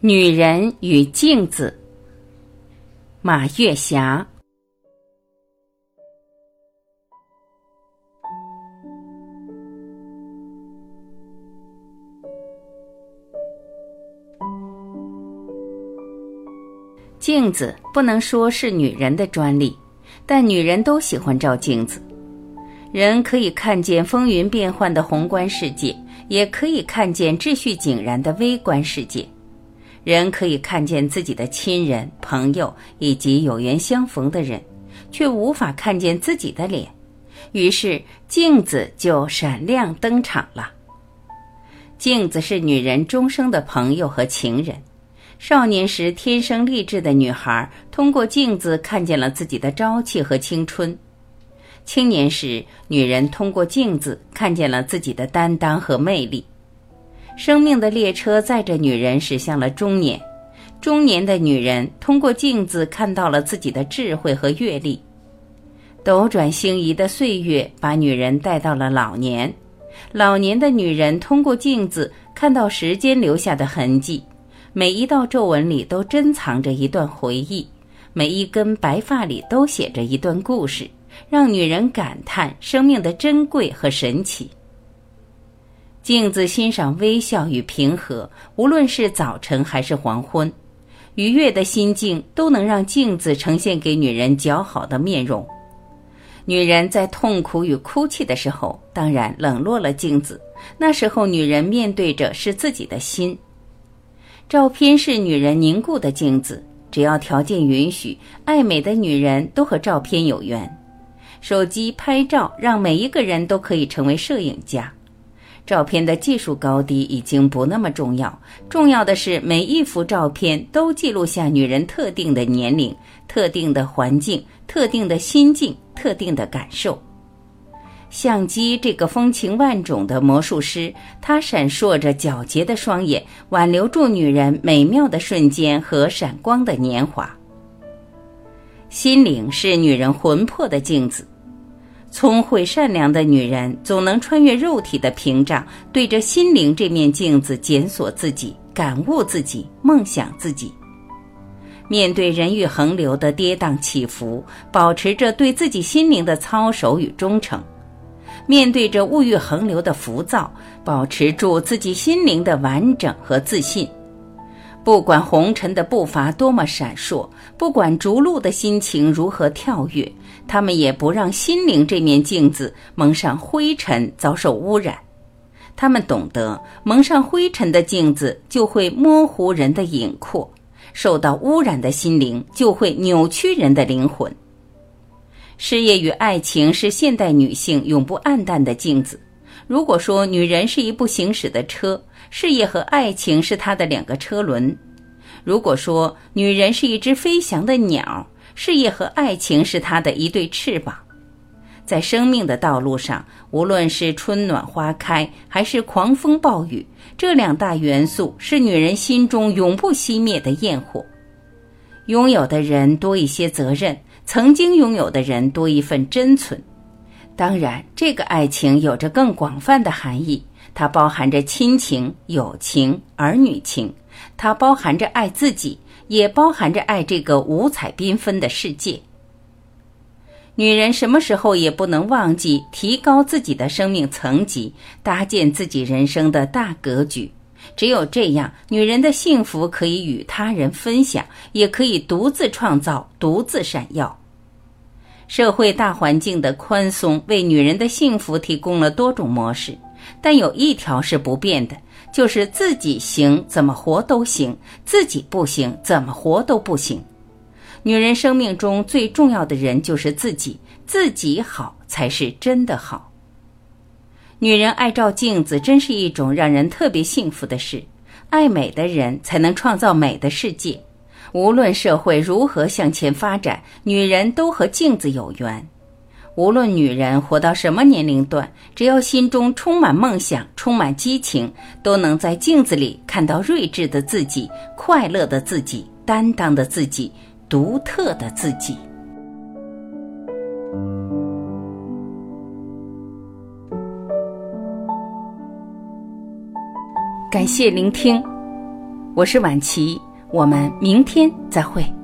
女人与镜子，马月霞。镜子不能说是女人的专利，但女人都喜欢照镜子。人可以看见风云变幻的宏观世界，也可以看见秩序井然的微观世界。人可以看见自己的亲人、朋友以及有缘相逢的人，却无法看见自己的脸。于是镜子就闪亮登场了。镜子是女人终生的朋友和情人。少年时天生丽质的女孩，通过镜子看见了自己的朝气和青春；青年时，女人通过镜子看见了自己的担当和魅力。生命的列车载着女人驶向了中年，中年的女人通过镜子看到了自己的智慧和阅历。斗转星移的岁月把女人带到了老年，老年的女人通过镜子看到时间留下的痕迹，每一道皱纹里都珍藏着一段回忆，每一根白发里都写着一段故事，让女人感叹生命的珍贵和神奇。镜子欣赏微笑与平和，无论是早晨还是黄昏，愉悦的心境都能让镜子呈现给女人姣好的面容。女人在痛苦与哭泣的时候，当然冷落了镜子。那时候，女人面对着是自己的心。照片是女人凝固的镜子，只要条件允许，爱美的女人都和照片有缘。手机拍照让每一个人都可以成为摄影家。照片的技术高低已经不那么重要，重要的是每一幅照片都记录下女人特定的年龄、特定的环境、特定的心境、特定的感受。相机这个风情万种的魔术师，它闪烁着皎洁的双眼，挽留住女人美妙的瞬间和闪光的年华。心灵是女人魂魄的镜子。聪慧善良的女人总能穿越肉体的屏障，对着心灵这面镜子检索自己、感悟自己、梦想自己。面对人欲横流的跌宕起伏，保持着对自己心灵的操守与忠诚；面对着物欲横流的浮躁，保持住自己心灵的完整和自信。不管红尘的步伐多么闪烁，不管逐鹿的心情如何跳跃，他们也不让心灵这面镜子蒙上灰尘，遭受污染。他们懂得，蒙上灰尘的镜子就会模糊人的影廓，受到污染的心灵就会扭曲人的灵魂。事业与爱情是现代女性永不暗淡的镜子。如果说女人是一部行驶的车，事业和爱情是她的两个车轮；如果说女人是一只飞翔的鸟，事业和爱情是她的一对翅膀。在生命的道路上，无论是春暖花开，还是狂风暴雨，这两大元素是女人心中永不熄灭的焰火。拥有的人多一些责任，曾经拥有的人多一份真存。当然，这个爱情有着更广泛的含义，它包含着亲情、友情、儿女情，它包含着爱自己，也包含着爱这个五彩缤纷的世界。女人什么时候也不能忘记提高自己的生命层级，搭建自己人生的大格局。只有这样，女人的幸福可以与他人分享，也可以独自创造，独自闪耀。社会大环境的宽松为女人的幸福提供了多种模式，但有一条是不变的，就是自己行怎么活都行，自己不行怎么活都不行。女人生命中最重要的人就是自己，自己好才是真的好。女人爱照镜子，真是一种让人特别幸福的事。爱美的人才能创造美的世界。无论社会如何向前发展，女人都和镜子有缘。无论女人活到什么年龄段，只要心中充满梦想、充满激情，都能在镜子里看到睿智的自己、快乐的自己、担当的自己、独特的自己。感谢聆听。我是晚琪，我们明天再会。